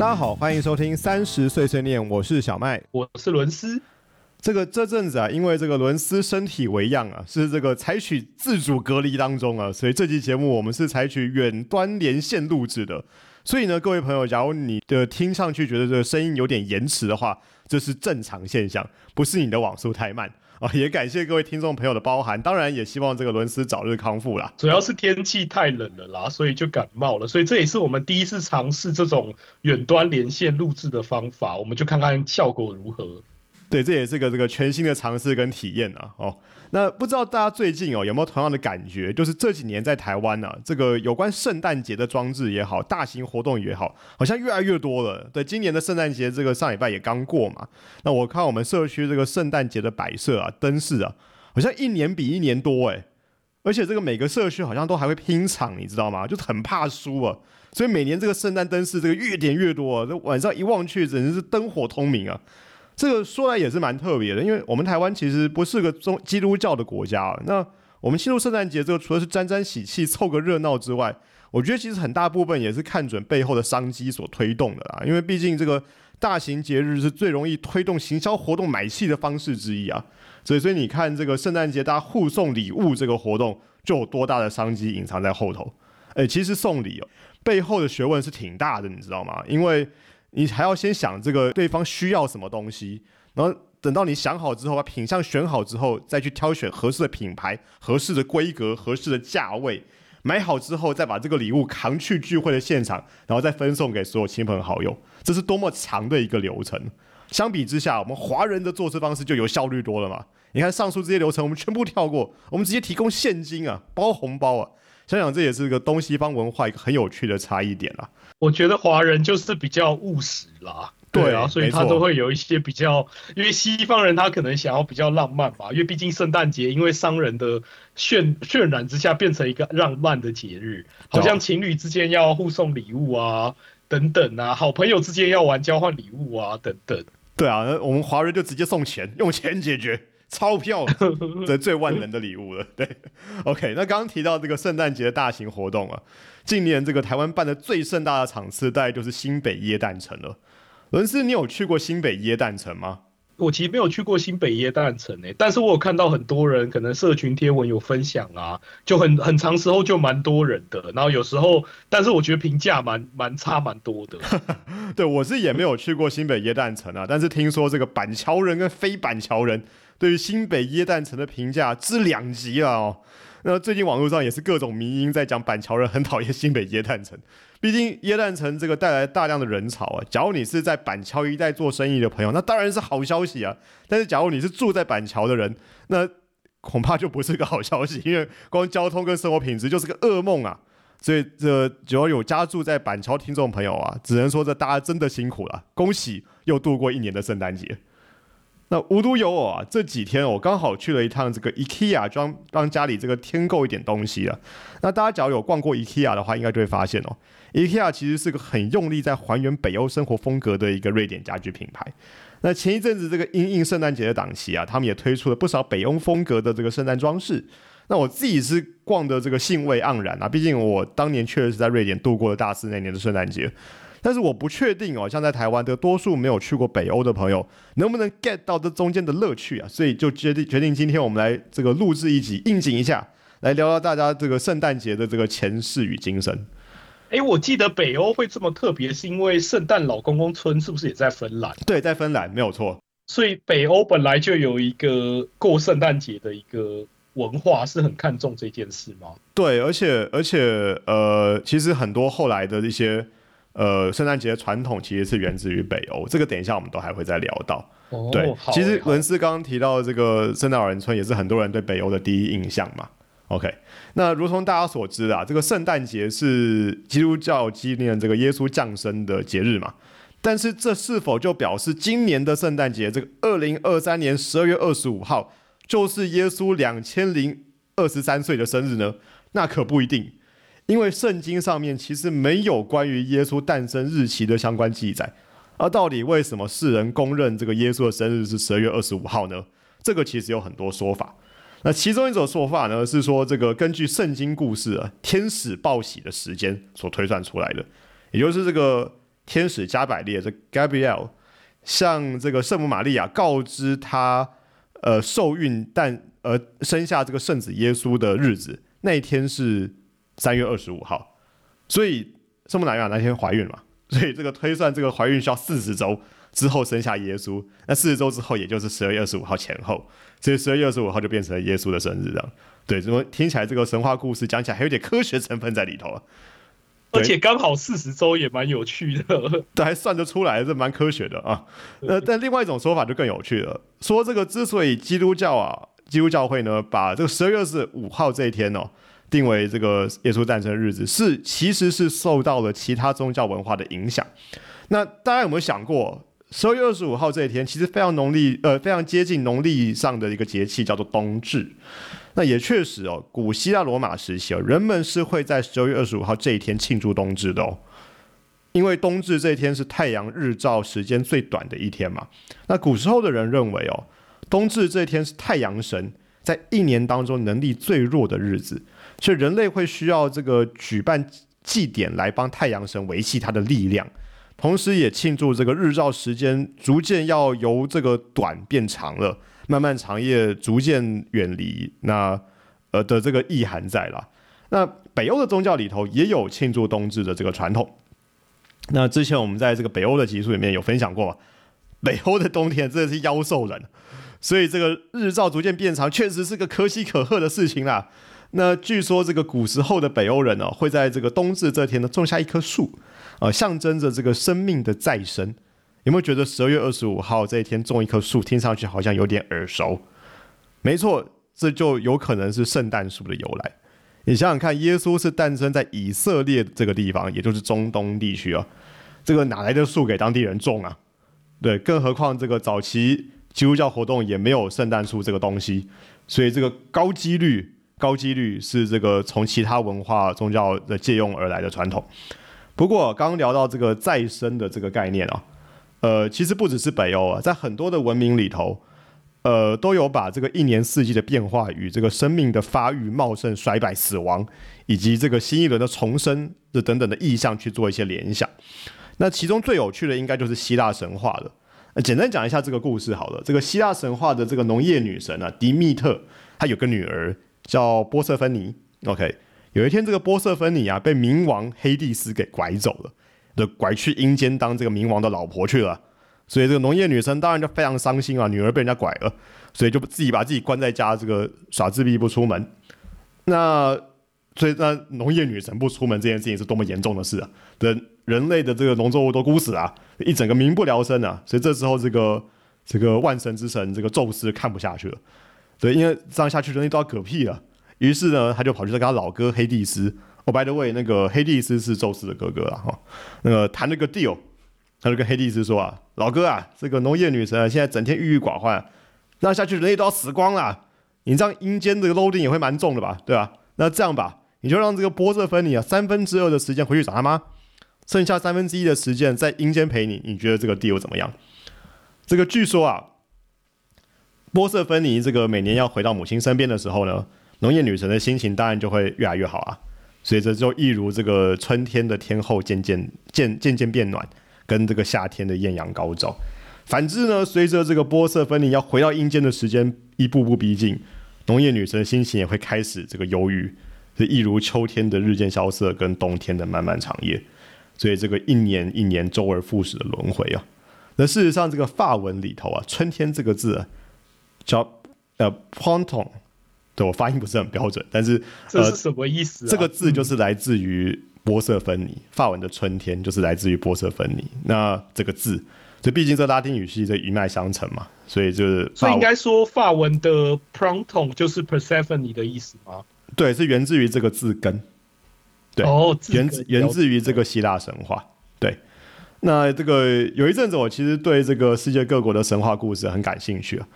大家好，欢迎收听三十岁碎念，我是小麦。我是伦斯。这个这阵子啊，因为这个伦斯身体为恙啊，是这个采取自主隔离当中啊，所以这期节目我们是采取远端连线录制的。所以呢，各位朋友，假如你的听上去觉得这个声音有点延迟的话，这是正常现象，不是你的网速太慢啊。也感谢各位听众朋友的包涵，当然也希望这个伦斯早日康复啦。主要是天气太冷了啦，所以就感冒了，所以这也是我们第一次尝试这种远端连线录制的方法，我们就看看效果如何。对，这也是个这个全新的尝试跟体验啊。哦，那不知道大家最近哦有没有同样的感觉？就是这几年在台湾呢，这个有关圣诞节的装置也好，大型活动也好，好像越来越多了。对，今年的圣诞节这个上礼拜也刚过嘛。那我看我们社区这个圣诞节的摆设啊、灯饰啊，好像一年比一年多哎。而且这个每个社区好像都还会拼场，你知道吗？就很怕输啊。所以每年这个圣诞灯饰这个越点越多，啊这晚上一望去，简直是灯火通明啊。这个说来也是蛮特别的，因为我们台湾其实不是个中基督教的国家。啊那我们庆祝圣诞节，这个除了是沾沾喜气、凑个热闹之外，我觉得其实很大部分也是看准背后的商机所推动的啦。因为毕竟这个大型节日是最容易推动行销活动买气的方式之一啊。所以，所以你看这个圣诞节大家互送礼物这个活动，就有多大的商机隐藏在后头？哎，其实送礼，背后的学问是挺大的，你知道吗？因为你还要先想这个对方需要什么东西，然后等到你想好之后，把品相选好之后，再去挑选合适的品牌、合适的规格、合适的价位，买好之后，再把这个礼物扛去聚会的现场，然后再分送给所有亲朋好友，这是多么长的一个流程。相比之下，我们华人的做事方式就有效率多了嘛？你看上述这些流程，我们全部跳过，我们直接提供现金啊，包红包啊。想想这也是个东西方文化一个很有趣的差异点啦。我觉得华人就是比较务实啦，对啊，所以他都会有一些比较，因为西方人他可能想要比较浪漫吧，因为毕竟圣诞节因为商人的渲渲染之下变成一个浪漫的节日，好像情侣之间要互送礼物啊，等等啊，好朋友之间要玩交换礼物啊，等等。对啊，我们华人就直接送钱，用钱解决。钞票这 最万能的礼物了，对。OK，那刚刚提到这个圣诞节的大型活动啊，近年这个台湾办的最盛大的场次，大概就是新北耶诞城了。伦斯，你有去过新北耶诞城吗？我其实没有去过新北耶诞城诶，但是我有看到很多人可能社群贴文有分享啊，就很很长时候就蛮多人的，然后有时候，但是我觉得评价蛮蛮差蛮多的。对我是也没有去过新北耶诞城啊，但是听说这个板桥人跟非板桥人。对于新北耶诞城的评价之两极了哦。那最近网络上也是各种迷因在讲板桥人很讨厌新北耶诞城，毕竟耶诞城这个带来大量的人潮啊。假如你是在板桥一带做生意的朋友，那当然是好消息啊。但是假如你是住在板桥的人，那恐怕就不是个好消息，因为光交通跟生活品质就是个噩梦啊。所以这只要有家住在板桥听众朋友啊，只能说这大家真的辛苦了，恭喜又度过一年的圣诞节。那无独有偶啊，这几天我刚好去了一趟这个 IKEA，装帮家里这个添购一点东西了。那大家只要有逛过 IKEA 的话，应该就会发现哦，IKEA 其实是个很用力在还原北欧生活风格的一个瑞典家居品牌。那前一阵子这个因应圣诞节的档期啊，他们也推出了不少北欧风格的这个圣诞装饰。那我自己是逛的这个兴味盎然啊，毕竟我当年确实是在瑞典度过了大四那年的圣诞节。但是我不确定哦，像在台湾的多数没有去过北欧的朋友，能不能 get 到这中间的乐趣啊？所以就决定决定今天我们来这个录制一集应景一下，来聊聊大家这个圣诞节的这个前世与今生。哎，我记得北欧会这么特别，是因为圣诞老公公村是不是也在芬兰？对，在芬兰没有错。所以北欧本来就有一个过圣诞节的一个文化，是很看重这件事吗？对，而且而且呃，其实很多后来的一些。呃，圣诞节的传统其实是源自于北欧，这个等一下我们都还会再聊到。对，其实文斯刚刚提到这个圣诞老人村，也是很多人对北欧的第一印象嘛。OK，那如同大家所知啊，这个圣诞节是基督教纪念这个耶稣降生的节日嘛。但是这是否就表示今年的圣诞节，这个二零二三年十二月二十五号就是耶稣两千零二十三岁的生日呢？那可不一定。因为圣经上面其实没有关于耶稣诞生日期的相关记载，而到底为什么世人公认这个耶稣的生日是十二月二十五号呢？这个其实有很多说法。那其中一种说法呢，是说这个根据圣经故事啊，天使报喜的时间所推算出来的，也就是这个天使加百列这 Gabriel 向这个圣母玛利亚告知他呃受孕但呃生下这个圣子耶稣的日子，那一天是三月二十五号，所以圣母玛利亚那天怀孕嘛，所以这个推算这个怀孕需要四十周之后生下耶稣，那四十周之后也就是十二月二十五号前后，所以十二月二十五号就变成了耶稣的生日这样。对，怎么听起来这个神话故事讲起来还有点科学成分在里头啊？而且刚好四十周也蛮有趣的，对，还算得出来，这蛮科学的啊。那但另外一种说法就更有趣了，说这个之所以基督教啊，基督教会呢，把这个十二月二十五号这一天哦，定为这个耶稣诞生的日子，是其实是受到了其他宗教文化的影响。那大家有没有想过，十二月二十五号这一天其实非常农历，呃，非常接近农历上的一个节气，叫做冬至。那也确实哦，古希腊罗马时期哦，人们是会在十二月二十五号这一天庆祝冬至的哦，因为冬至这一天是太阳日照时间最短的一天嘛。那古时候的人认为哦，冬至这一天是太阳神在一年当中能力最弱的日子，所以人类会需要这个举办祭典来帮太阳神维系他的力量，同时也庆祝这个日照时间逐渐要由这个短变长了。漫漫长夜逐渐远离，那呃的这个意涵在了。那北欧的宗教里头也有庆祝冬至的这个传统。那之前我们在这个北欧的集数里面有分享过？北欧的冬天真的是妖兽人，所以这个日照逐渐变长，确实是个可喜可贺的事情啦。那据说这个古时候的北欧人呢，会在这个冬至这天呢种下一棵树，啊，象征着这个生命的再生。有没有觉得十二月二十五号这一天种一棵树，听上去好像有点耳熟？没错，这就有可能是圣诞树的由来。你想想看，耶稣是诞生在以色列这个地方，也就是中东地区啊，这个哪来的树给当地人种啊？对，更何况这个早期基督教活动也没有圣诞树这个东西，所以这个高几率、高几率是这个从其他文化宗教的借用而来的传统。不过，刚刚聊到这个再生的这个概念啊。呃，其实不只是北欧啊，在很多的文明里头，呃，都有把这个一年四季的变化与这个生命的发育、茂盛、衰败、死亡，以及这个新一轮的重生的等等的意象去做一些联想。那其中最有趣的应该就是希腊神话了。呃，简单讲一下这个故事好了。这个希腊神话的这个农业女神啊，迪密特，她有个女儿叫波瑟芬尼。OK，有一天这个波瑟芬尼啊，被冥王黑帝斯给拐走了。就拐去阴间当这个冥王的老婆去了，所以这个农业女神当然就非常伤心啊，女儿被人家拐了，所以就自己把自己关在家，这个耍自闭不出门。那所以那农业女神不出门这件事情是多么严重的事啊！人人类的这个农作物都枯死啊，一整个民不聊生啊！所以这时候这个这个万神之神这个宙斯看不下去了，对，因为这样下去人类都要嗝屁了。于是呢，他就跑去跟他老哥黑帝斯。我 by the way，那个黑帝斯是宙斯的哥哥了哈。那个谈了个 deal，他就跟黑帝斯说啊，老哥啊，这个农业女神现在整天郁郁寡欢，那下去人类都要死光了。你这样阴间的 loading 也会蛮重的吧，对吧？那这样吧，你就让这个波瑟芬尼啊三分之二的时间回去找他妈，剩下三分之一的时间在阴间陪你。你觉得这个 deal 怎么样？这个据说啊，波瑟芬尼这个每年要回到母亲身边的时候呢，农业女神的心情当然就会越来越好啊。随着就一如这个春天的天候渐渐渐渐渐变暖，跟这个夏天的艳阳高照。反之呢，随着这个波色芬尼要回到阴间的时间一步步逼近，农业女神的心情也会开始这个忧郁，是一如秋天的日渐萧瑟，跟冬天的漫漫长夜。所以这个一年一年周而复始的轮回啊。那事实上，这个法文里头啊，春天这个字叫呃 p o n t o n 对我发音不是很标准，但是这是什么意思？这个字就是来自于波色芬尼，法文的春天就是来自于波色芬尼。那这个字，这毕竟这拉丁语系这一脉相承嘛，所以就是，所以应该说法文的 pronton 就是 Persephone 的意思吗？对，是源自于这个字根。对，哦，源自源自于这个希腊神话。对，那这个有一阵子，我其实对这个世界各国的神话故事很感兴趣啊。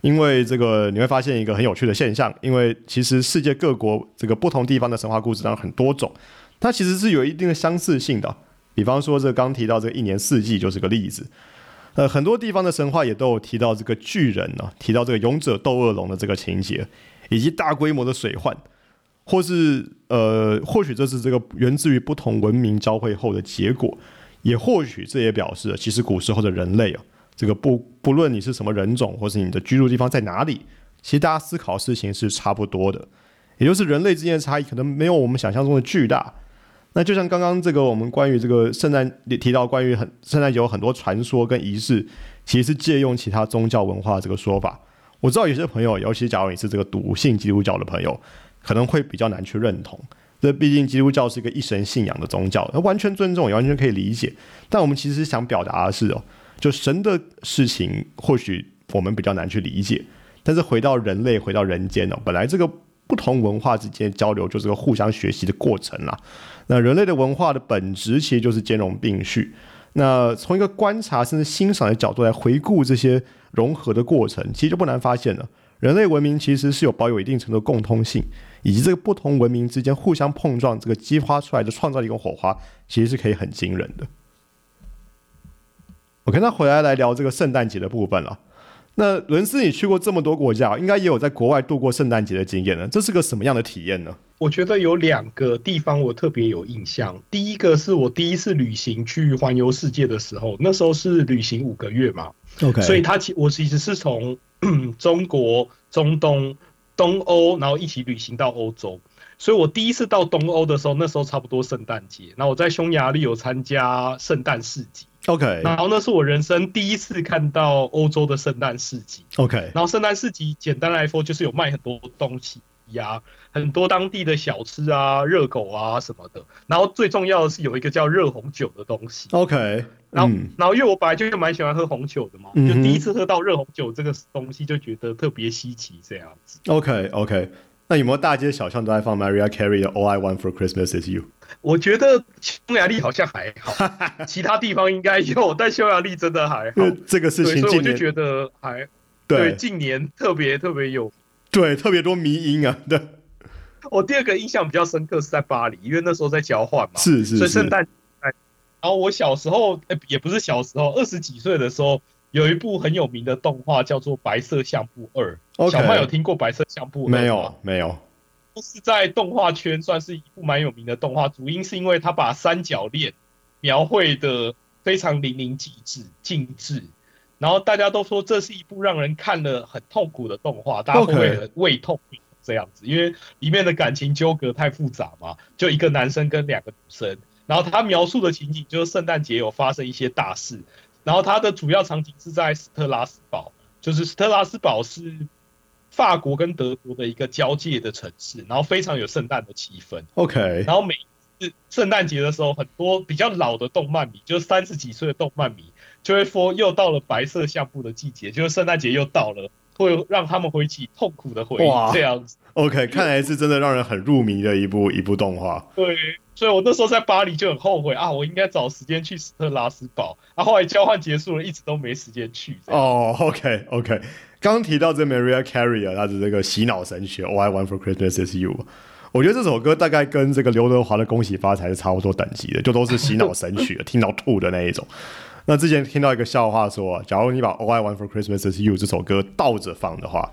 因为这个你会发现一个很有趣的现象，因为其实世界各国这个不同地方的神话故事当然很多种，它其实是有一定的相似性的。比方说这刚提到这个一年四季就是个例子，呃，很多地方的神话也都有提到这个巨人呢，提到这个勇者斗恶龙的这个情节，以及大规模的水患，或是呃，或许这是这个源自于不同文明交汇后的结果，也或许这也表示了，其实古时候的人类啊，这个不不论你是什么人种，或是你的居住地方在哪里，其实大家思考事情是差不多的。也就是人类之间的差异可能没有我们想象中的巨大。那就像刚刚这个我们关于这个圣诞提到关于很圣诞节有很多传说跟仪式，其实是借用其他宗教文化这个说法。我知道有些朋友，尤其假如你是这个笃信基督教的朋友，可能会比较难去认同。这毕竟基督教是一个一神信仰的宗教，完全尊重也完全可以理解。但我们其实想表达的是哦，就神的事情或许我们比较难去理解，但是回到人类，回到人间哦，本来这个。不同文化之间交流就是个互相学习的过程啦。那人类的文化的本质其实就是兼容并蓄。那从一个观察甚至欣赏的角度来回顾这些融合的过程，其实就不难发现了，人类文明其实是有保有一定程度共通性，以及这个不同文明之间互相碰撞，这个激发出来的创造力跟火花，其实是可以很惊人的。OK，那回来来聊这个圣诞节的部分了。那伦斯，你去过这么多国家，应该也有在国外度过圣诞节的经验呢。这是个什么样的体验呢？我觉得有两个地方我特别有印象。第一个是我第一次旅行去环游世界的时候，那时候是旅行五个月嘛。OK，所以他其我其实是从 中国、中东、东欧，然后一起旅行到欧洲。所以我第一次到东欧的时候，那时候差不多圣诞节。那我在匈牙利有参加圣诞市集。OK，然后那是我人生第一次看到欧洲的圣诞市集。OK，然后圣诞市集简单来说就是有卖很多东西呀，很多当地的小吃啊、热狗啊什么的。然后最重要的是有一个叫热红酒的东西。OK，然后然后因为我本来就蛮喜欢喝红酒的嘛，就第一次喝到热红酒这个东西就觉得特别稀奇这样子。OK OK。那有没有大街小巷都在放 Maria Carey 的 All I Want for Christmas Is You？我觉得匈牙利好像还好，其他地方应该有，但匈牙利真的还好。这个事情，所以我就觉得还对近年特别特别有，对特别多迷音啊。对，我第二个印象比较深刻是在巴黎，因为那时候在交换嘛，是是，所以圣诞，然后我小时候，哎，也不是小时候，二十几岁的时候。有一部很有名的动画叫做《白色相簿二》，小麦有听过《白色相簿》没有？没有。是在动画圈算是一部蛮有名的动画，主因是因为他把三角恋描绘的非常淋漓尽致、尽致，然后大家都说这是一部让人看了很痛苦的动画，大家会很胃痛这样子，因为里面的感情纠葛太复杂嘛，就一个男生跟两个女生，然后他描述的情景就是圣诞节有发生一些大事。然后它的主要场景是在斯特拉斯堡，就是斯特拉斯堡是法国跟德国的一个交界的城市，然后非常有圣诞的气氛。OK，然后每次圣诞节的时候，很多比较老的动漫迷，就是三十几岁的动漫迷，就会说又到了白色相簿的季节，就是圣诞节又到了，会让他们回起痛苦的回忆。这样子，OK，看来是真的让人很入迷的一部一部动画。对。所以我那时候在巴黎就很后悔啊，我应该找时间去斯特拉斯堡啊。后来交换结束了，一直都没时间去。哦，OK OK。刚刚提到这 Maria Carey 啊，她的这个洗脑神曲《All I Want for Christmas Is You》，我觉得这首歌大概跟这个刘德华的《恭喜发财》是差不多等级的，就都是洗脑神曲，听到吐的那一种。那之前听到一个笑话说，假如你把《All I Want for Christmas Is You》这首歌倒着放的话，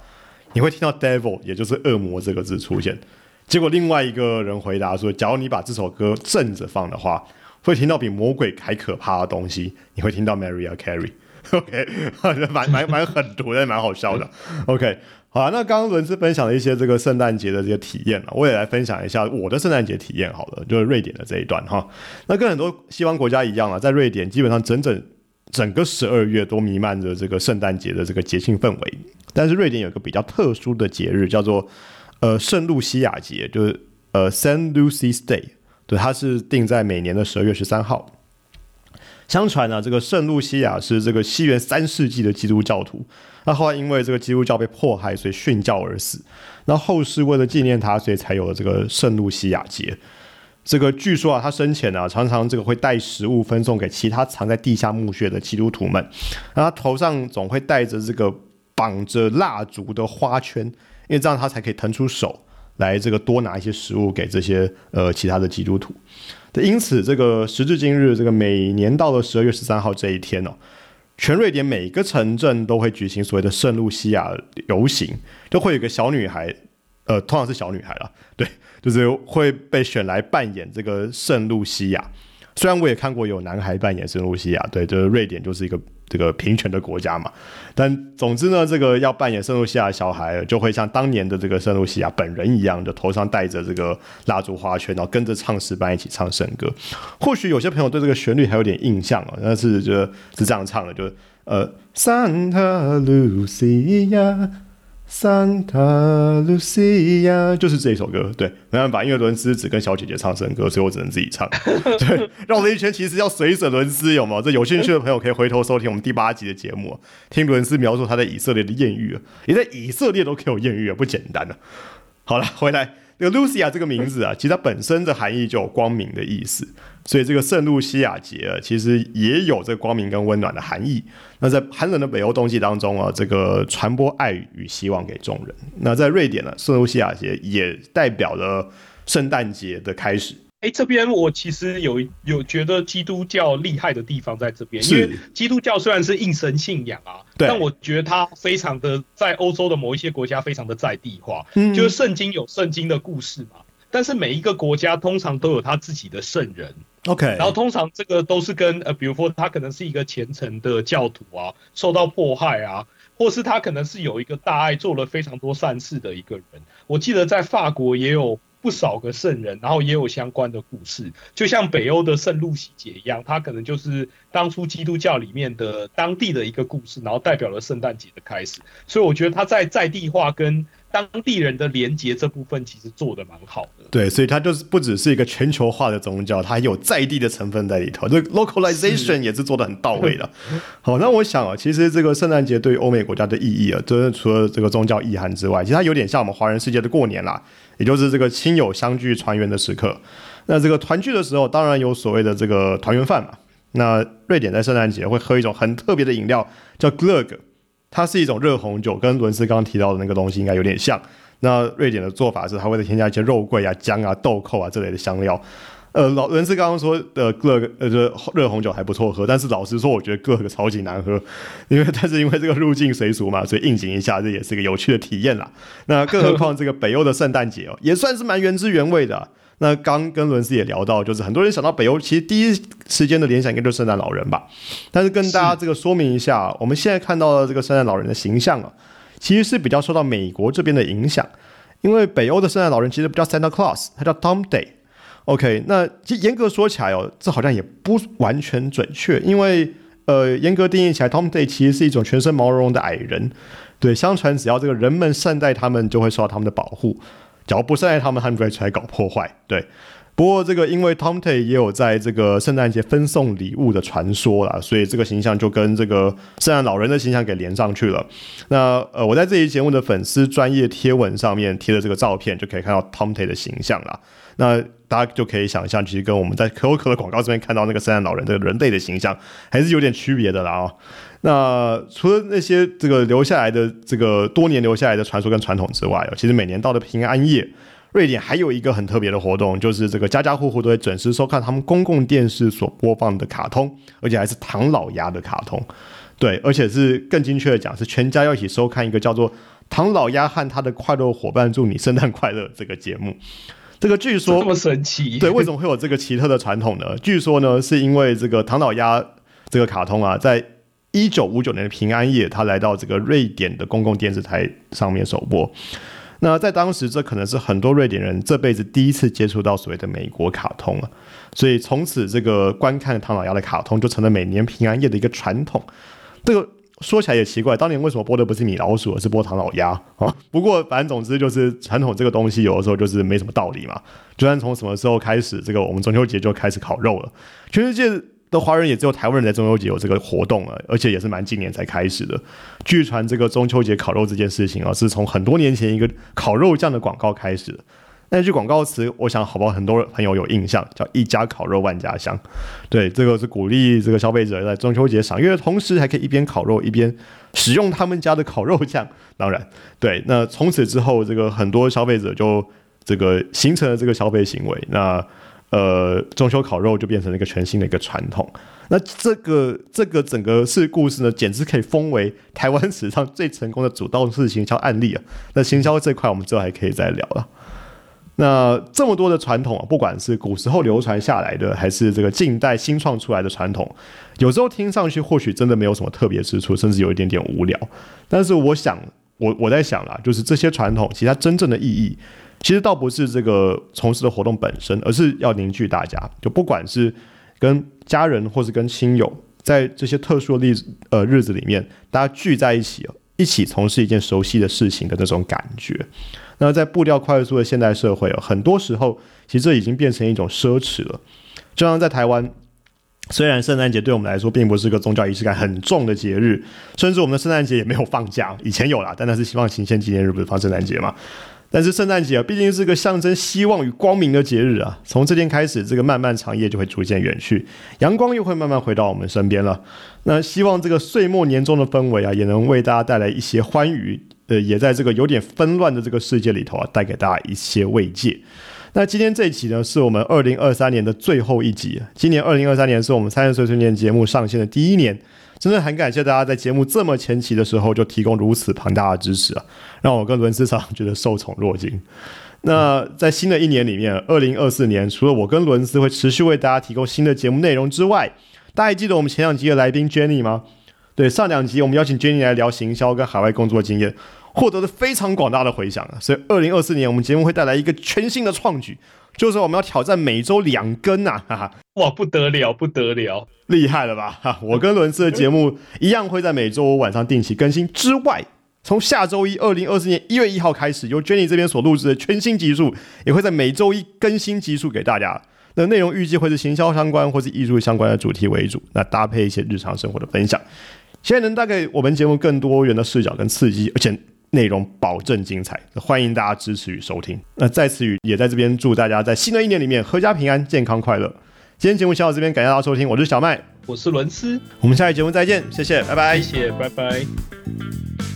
你会听到 Devil，也就是恶魔这个字出现。结果另外一个人回答说：“假如你把这首歌正着放的话，会听到比魔鬼还可怕的东西。你会听到 Maria Carey。OK，蛮蛮蛮狠毒的，蛮好笑的。OK，好那刚刚伦斯分享了一些这个圣诞节的这些体验了，我也来分享一下我的圣诞节体验。好了，就是瑞典的这一段哈。那跟很多西方国家一样啊，在瑞典基本上整整整个十二月都弥漫着这个圣诞节的这个节庆氛围。但是瑞典有一个比较特殊的节日，叫做。呃，圣露西亚节就是呃，Saint Lucy's Day，对，它是定在每年的十二月十三号。相传呢，这个圣露西亚是这个西元三世纪的基督教徒，那后来因为这个基督教被迫害，所以殉教而死。那后世为了纪念他，所以才有了这个圣露西亚节。这个据说啊，他生前呢，常常这个会带食物分送给其他藏在地下墓穴的基督徒们，然后头上总会戴着这个绑着蜡烛的花圈。因为这样他才可以腾出手来，这个多拿一些食物给这些呃其他的基督徒。因此，这个时至今日，这个每年到了十二月十三号这一天哦，全瑞典每个城镇都会举行所谓的圣露西亚游行，就会有个小女孩，呃，通常是小女孩了，对，就是会被选来扮演这个圣露西亚。虽然我也看过有男孩扮演圣露西亚，对，就是瑞典就是一个这个平权的国家嘛。但总之呢，这个要扮演圣露西亚小孩，就会像当年的这个圣露西亚本人一样，就头上戴着这个蜡烛花圈，然后跟着唱诗班一起唱圣歌。或许有些朋友对这个旋律还有点印象啊，但是就是这样唱的，就是呃，Santa Lucia。Santa Lucia 就是这一首歌，对，没办法，因为伦斯只跟小姐姐唱生歌，所以我只能自己唱。对，绕了一圈，其实要随着伦斯，有吗？这有兴趣的朋友可以回头收听我们第八集的节目，听伦斯描述他在以色列的艳遇啊，你在以色列都可以有艳遇啊，不简单啊。好了，回来。这个 Lucia 这个名字啊，其实它本身的含义就有光明的意思，所以这个圣露西亚节啊，其实也有这个光明跟温暖的含义。那在寒冷的北欧冬季当中啊，这个传播爱与希望给众人。那在瑞典呢，圣露西亚节也代表了圣诞节的开始。哎，这边我其实有有觉得基督教厉害的地方在这边，因为基督教虽然是应神信仰啊，但我觉得它非常的在欧洲的某一些国家非常的在地化，就是圣经有圣经的故事嘛，但是每一个国家通常都有他自己的圣人，OK，然后通常这个都是跟呃，比如说他可能是一个虔诚的教徒啊，受到迫害啊，或是他可能是有一个大爱做了非常多善事的一个人，我记得在法国也有。不少个圣人，然后也有相关的故事，就像北欧的圣路西节一样，它可能就是当初基督教里面的当地的一个故事，然后代表了圣诞节的开始。所以我觉得它在在地化跟当地人的连接这部分其实做的蛮好的。对，所以它就是不只是一个全球化的宗教，它还有在地的成分在里头，这 localization 也是做的很到位的。好，那我想啊，其实这个圣诞节对于欧美国家的意义啊，真的除了这个宗教意涵之外，其实它有点像我们华人世界的过年啦。也就是这个亲友相聚团圆的时刻，那这个团聚的时候，当然有所谓的这个团圆饭嘛。那瑞典在圣诞节会喝一种很特别的饮料，叫 glögg，它是一种热红酒，跟伦斯刚刚提到的那个东西应该有点像。那瑞典的做法是，它会再添加一些肉桂啊、姜啊、豆蔻啊这类的香料。呃，老人是刚刚说的各个呃，这热红酒还不错喝，但是老实说，我觉得各个超级难喝，因为但是因为这个入境随俗嘛，所以应景一下，这也是个有趣的体验啦。那更何况这个北欧的圣诞节哦，也算是蛮原汁原味的。那刚跟伦斯也聊到，就是很多人想到北欧，其实第一时间的联想应该就是圣诞老人吧。但是跟大家这个说明一下，我们现在看到的这个圣诞老人的形象啊，其实是比较受到美国这边的影响，因为北欧的圣诞老人其实不叫 Santa Claus，他叫 Tom Day。OK，那其实严格说起来哦，这好像也不完全准确，因为呃，严格定义起来，Tom Day 其实是一种全身毛茸茸的矮人。对，相传只要这个人们善待他们，就会受到他们的保护；，只要不善待他们，他们就会出来搞破坏。对，不过这个因为 Tom Tay 也有在这个圣诞节分送礼物的传说啦，所以这个形象就跟这个圣诞老人的形象给连上去了。那呃，我在这一节目的粉丝专业贴文上面贴的这个照片，就可以看到 Tom Tay 的形象啦。那大家就可以想象，其实跟我们在可口可乐广告这边看到那个圣诞老人这个人类的形象，还是有点区别的啦哦。那除了那些这个留下来的这个多年留下来的传说跟传统之外，其实每年到的平安夜，瑞典还有一个很特别的活动，就是这个家家户户都会准时收看他们公共电视所播放的卡通，而且还是唐老鸭的卡通。对，而且是更精确的讲，是全家要一起收看一个叫做《唐老鸭和他的快乐伙伴祝你圣诞快乐》这个节目。这个据说这么神奇，对，为什么会有这个奇特的传统呢？据说呢，是因为这个唐老鸭这个卡通啊，在一九五九年的平安夜，他来到这个瑞典的公共电视台上面首播。那在当时，这可能是很多瑞典人这辈子第一次接触到所谓的美国卡通了。所以从此，这个观看唐老鸭的卡通就成了每年平安夜的一个传统。这个。说起来也奇怪，当年为什么播的不是米老鼠，而是播唐老鸭啊？不过反正总之就是传统这个东西，有的时候就是没什么道理嘛。就算从什么时候开始，这个我们中秋节就开始烤肉了，全世界华人也只有台湾人在中秋节有这个活动了，而且也是蛮近年才开始的。据传这个中秋节烤肉这件事情啊，是从很多年前一个烤肉酱的广告开始的。那句广告词，我想好不好？很多朋友有印象，叫“一家烤肉万家香”。对，这个是鼓励这个消费者在中秋节赏月的同时，还可以一边烤肉一边使用他们家的烤肉酱。当然，对，那从此之后，这个很多消费者就这个形成了这个消费行为。那呃，中秋烤肉就变成了一个全新的一个传统。那这个这个整个是故事呢，简直可以封为台湾史上最成功的主动式行销案例啊！那行销这块，我们之后还可以再聊了。那这么多的传统啊，不管是古时候流传下来的，还是这个近代新创出来的传统，有时候听上去或许真的没有什么特别之处，甚至有一点点无聊。但是我想，我我在想啦，就是这些传统，其实它真正的意义，其实倒不是这个从事的活动本身，而是要凝聚大家，就不管是跟家人或是跟亲友，在这些特殊的例子呃日子里面，大家聚在一起，一起从事一件熟悉的事情的那种感觉。那在步调快速的现代社会，很多时候其实这已经变成一种奢侈了。就像在台湾，虽然圣诞节对我们来说并不是个宗教仪式感很重的节日，甚至我们的圣诞节也没有放假，以前有啦，但那是希望行宪纪念日不是放圣诞节嘛。但是圣诞节啊，毕竟是个象征希望与光明的节日啊。从这天开始，这个漫漫长夜就会逐渐远去，阳光又会慢慢回到我们身边了。那希望这个岁末年终的氛围啊，也能为大家带来一些欢愉。呃，也在这个有点纷乱的这个世界里头啊，带给大家一些慰藉。那今天这一期呢，是我们二零二三年的最后一集。今年二零二三年是我们三十岁春年节目上线的第一年，真的很感谢大家在节目这么前期的时候就提供如此庞大的支持啊，让我跟伦斯常觉得受宠若惊。那在新的一年里面，二零二四年，除了我跟伦斯会持续为大家提供新的节目内容之外，大家还记得我们前两集的来宾 Jenny 吗？对，上两集我们邀请 Jenny 来聊行销跟海外工作经验，获得了非常广大的回响啊。所以二零二四年我们节目会带来一个全新的创举，就是我们要挑战每周两更呐！哈哈，哇，不得了，不得了，厉害了吧？哈，我跟伦斯的节目一样会在每周五晚上定期更新之外，从下周一二零二四年一月一号开始，由 Jenny 这边所录制的全新集数也会在每周一更新集数给大家。那内容预计会是行销相关或是艺术相关的主题为主，那搭配一些日常生活的分享。现在能带给我们节目更多元的视角跟刺激，而且内容保证精彩，欢迎大家支持与收听。那在此与也在这边祝大家在新的一年里面阖家平安、健康快乐。今天节目先到这边，感谢大家收听，我是小麦，我是伦斯，我们下期节目再见，谢谢，拜拜，谢谢，拜拜。